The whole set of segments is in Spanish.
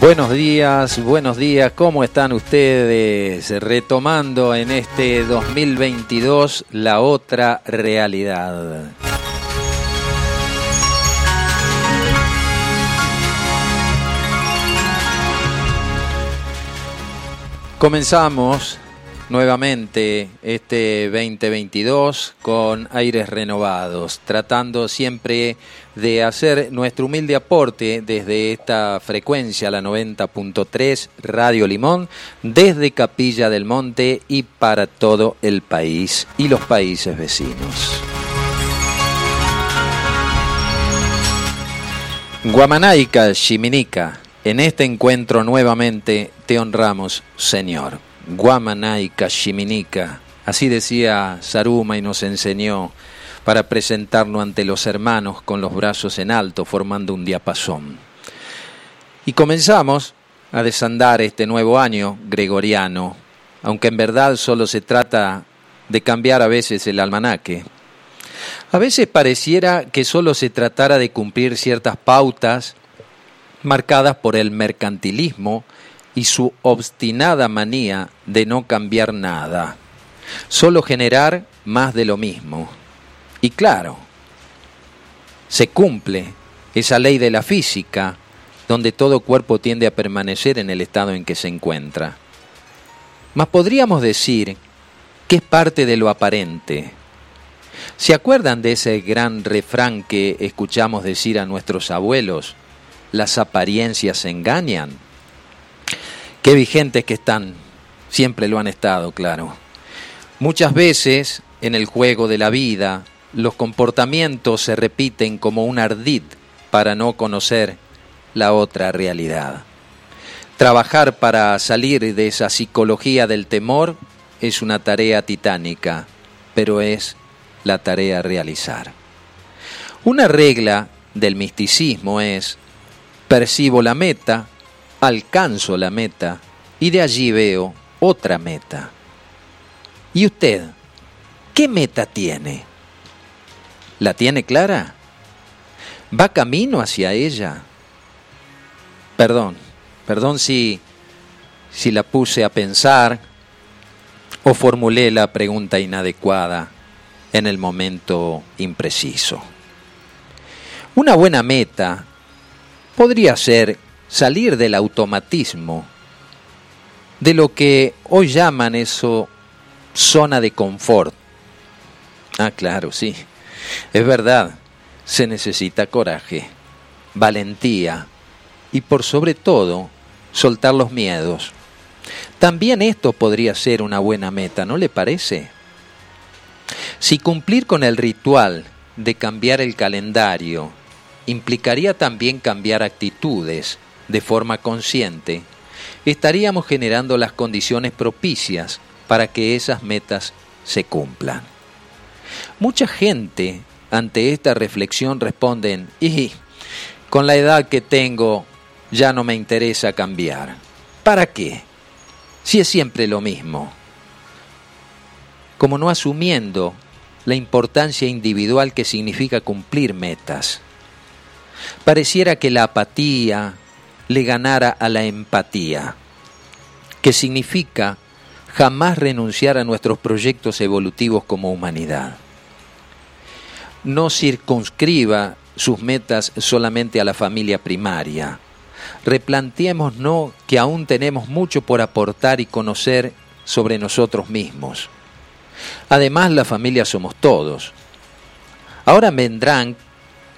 Buenos días, buenos días, ¿cómo están ustedes? Retomando en este 2022 la otra realidad. Comenzamos nuevamente este 2022 con aires renovados, tratando siempre de hacer nuestro humilde aporte desde esta frecuencia, la 90.3 Radio Limón, desde Capilla del Monte y para todo el país y los países vecinos. Guamanaica, Chiminica, en este encuentro nuevamente te honramos, Señor. Guamanay Kashiminika. Así decía Saruma y nos enseñó para presentarnos ante los hermanos con los brazos en alto, formando un diapasón. Y comenzamos a desandar este nuevo año gregoriano, aunque en verdad solo se trata de cambiar a veces el almanaque. A veces pareciera que solo se tratara de cumplir ciertas pautas marcadas por el mercantilismo y su obstinada manía de no cambiar nada, solo generar más de lo mismo. Y claro, se cumple esa ley de la física donde todo cuerpo tiende a permanecer en el estado en que se encuentra. Mas podríamos decir que es parte de lo aparente. ¿Se acuerdan de ese gran refrán que escuchamos decir a nuestros abuelos? Las apariencias engañan. Qué vigentes que están, siempre lo han estado, claro. Muchas veces en el juego de la vida los comportamientos se repiten como un ardid para no conocer la otra realidad. Trabajar para salir de esa psicología del temor es una tarea titánica, pero es la tarea realizar. Una regla del misticismo es, percibo la meta, alcanzo la meta y de allí veo otra meta. ¿Y usted qué meta tiene? ¿La tiene clara? ¿Va camino hacia ella? Perdón, perdón si, si la puse a pensar o formulé la pregunta inadecuada en el momento impreciso. Una buena meta podría ser salir del automatismo, de lo que hoy llaman eso zona de confort. Ah, claro, sí, es verdad, se necesita coraje, valentía y por sobre todo soltar los miedos. También esto podría ser una buena meta, ¿no le parece? Si cumplir con el ritual de cambiar el calendario implicaría también cambiar actitudes, de forma consciente, estaríamos generando las condiciones propicias para que esas metas se cumplan. Mucha gente ante esta reflexión responden, y con la edad que tengo ya no me interesa cambiar. ¿Para qué? Si es siempre lo mismo. Como no asumiendo la importancia individual que significa cumplir metas. Pareciera que la apatía, le ganara a la empatía, que significa jamás renunciar a nuestros proyectos evolutivos como humanidad. No circunscriba sus metas solamente a la familia primaria. Replanteémonos que aún tenemos mucho por aportar y conocer sobre nosotros mismos. Además, la familia somos todos. Ahora vendrán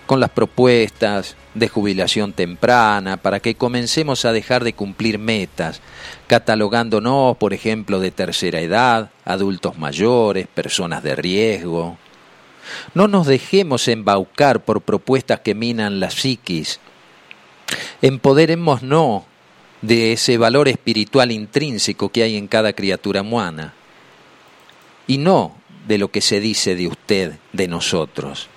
con las propuestas de jubilación temprana, para que comencemos a dejar de cumplir metas, catalogándonos, por ejemplo, de tercera edad, adultos mayores, personas de riesgo. No nos dejemos embaucar por propuestas que minan la psiquis. Empoderémonos de ese valor espiritual intrínseco que hay en cada criatura humana y no de lo que se dice de usted, de nosotros.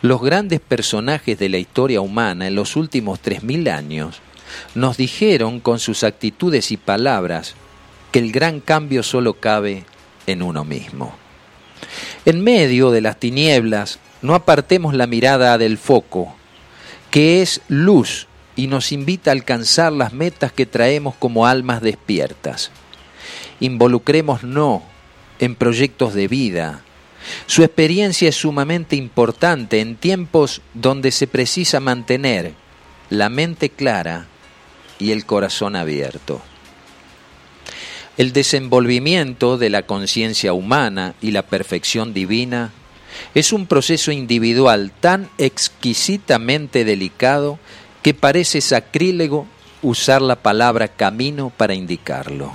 Los grandes personajes de la historia humana en los últimos tres mil años nos dijeron con sus actitudes y palabras que el gran cambio solo cabe en uno mismo. En medio de las tinieblas, no apartemos la mirada del foco, que es luz y nos invita a alcanzar las metas que traemos como almas despiertas. Involucrémonos en proyectos de vida. Su experiencia es sumamente importante en tiempos donde se precisa mantener la mente clara y el corazón abierto. El desenvolvimiento de la conciencia humana y la perfección divina es un proceso individual tan exquisitamente delicado que parece sacrílego usar la palabra camino para indicarlo.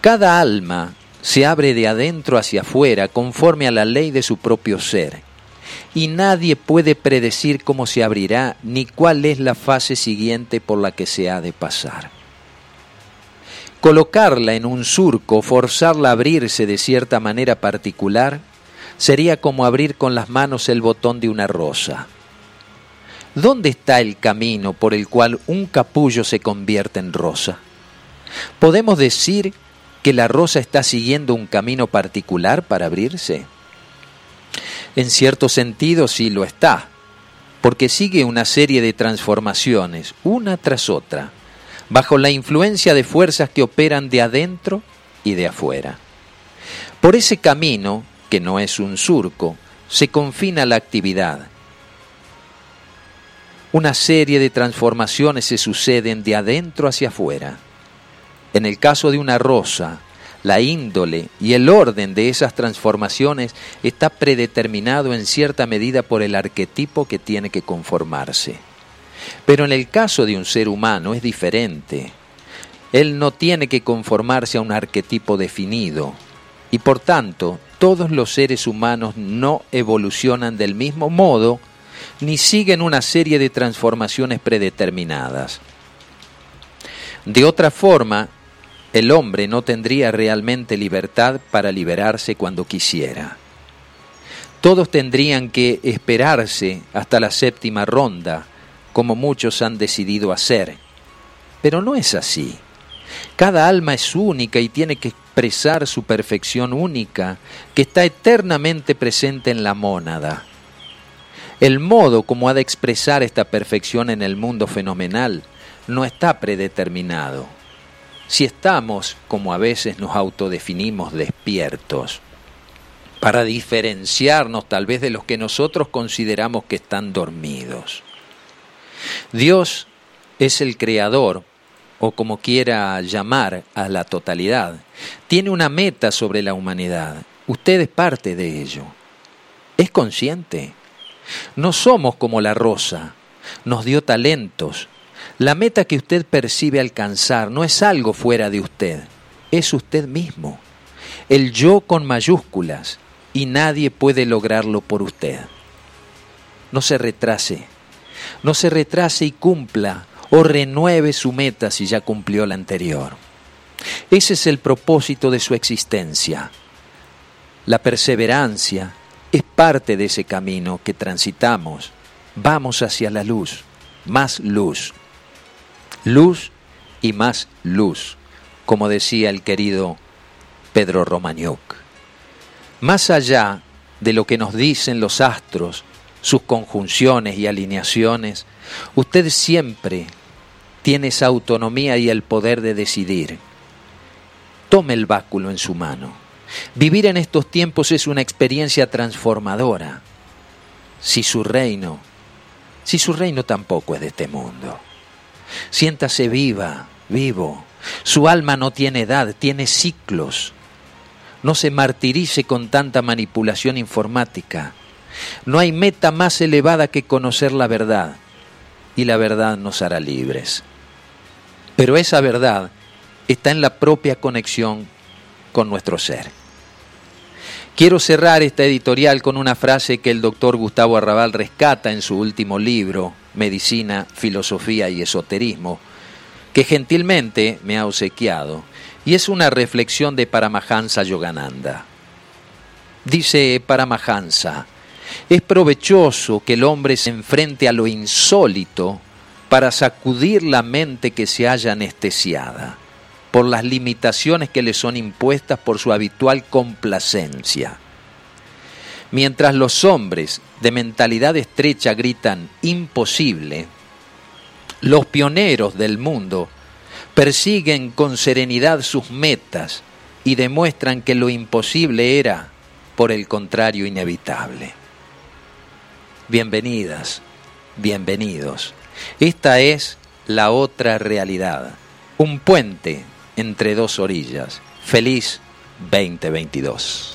Cada alma se abre de adentro hacia afuera conforme a la ley de su propio ser, y nadie puede predecir cómo se abrirá ni cuál es la fase siguiente por la que se ha de pasar. Colocarla en un surco, forzarla a abrirse de cierta manera particular, sería como abrir con las manos el botón de una rosa. ¿Dónde está el camino por el cual un capullo se convierte en rosa? ¿Podemos decir que la rosa está siguiendo un camino particular para abrirse? En cierto sentido sí lo está, porque sigue una serie de transformaciones, una tras otra bajo la influencia de fuerzas que operan de adentro y de afuera. Por ese camino, que no es un surco, se confina la actividad. Una serie de transformaciones se suceden de adentro hacia afuera. En el caso de una rosa, la índole y el orden de esas transformaciones está predeterminado en cierta medida por el arquetipo que tiene que conformarse. Pero en el caso de un ser humano es diferente. Él no tiene que conformarse a un arquetipo definido y por tanto todos los seres humanos no evolucionan del mismo modo ni siguen una serie de transformaciones predeterminadas. De otra forma, el hombre no tendría realmente libertad para liberarse cuando quisiera. Todos tendrían que esperarse hasta la séptima ronda como muchos han decidido hacer. Pero no es así. Cada alma es única y tiene que expresar su perfección única, que está eternamente presente en la mónada. El modo como ha de expresar esta perfección en el mundo fenomenal no está predeterminado. Si estamos, como a veces nos autodefinimos, despiertos, para diferenciarnos tal vez de los que nosotros consideramos que están dormidos. Dios es el creador, o como quiera llamar a la totalidad. Tiene una meta sobre la humanidad. Usted es parte de ello. ¿Es consciente? No somos como la rosa. Nos dio talentos. La meta que usted percibe alcanzar no es algo fuera de usted. Es usted mismo. El yo con mayúsculas. Y nadie puede lograrlo por usted. No se retrase no se retrase y cumpla o renueve su meta si ya cumplió la anterior. Ese es el propósito de su existencia. La perseverancia es parte de ese camino que transitamos. Vamos hacia la luz, más luz. Luz y más luz, como decía el querido Pedro Romagnuk. Más allá de lo que nos dicen los astros sus conjunciones y alineaciones, usted siempre tiene esa autonomía y el poder de decidir. Tome el báculo en su mano. Vivir en estos tiempos es una experiencia transformadora. Si su reino, si su reino tampoco es de este mundo. Siéntase viva, vivo. Su alma no tiene edad, tiene ciclos. No se martirice con tanta manipulación informática. No hay meta más elevada que conocer la verdad, y la verdad nos hará libres. Pero esa verdad está en la propia conexión con nuestro ser. Quiero cerrar esta editorial con una frase que el doctor Gustavo Arrabal rescata en su último libro, Medicina, Filosofía y Esoterismo, que gentilmente me ha obsequiado, y es una reflexión de Paramahansa Yogananda. Dice Paramahansa, es provechoso que el hombre se enfrente a lo insólito para sacudir la mente que se haya anestesiada por las limitaciones que le son impuestas por su habitual complacencia. Mientras los hombres de mentalidad estrecha gritan imposible, Los pioneros del mundo persiguen con serenidad sus metas y demuestran que lo imposible era, por el contrario, inevitable. Bienvenidas, bienvenidos. Esta es la otra realidad, un puente entre dos orillas. Feliz 2022.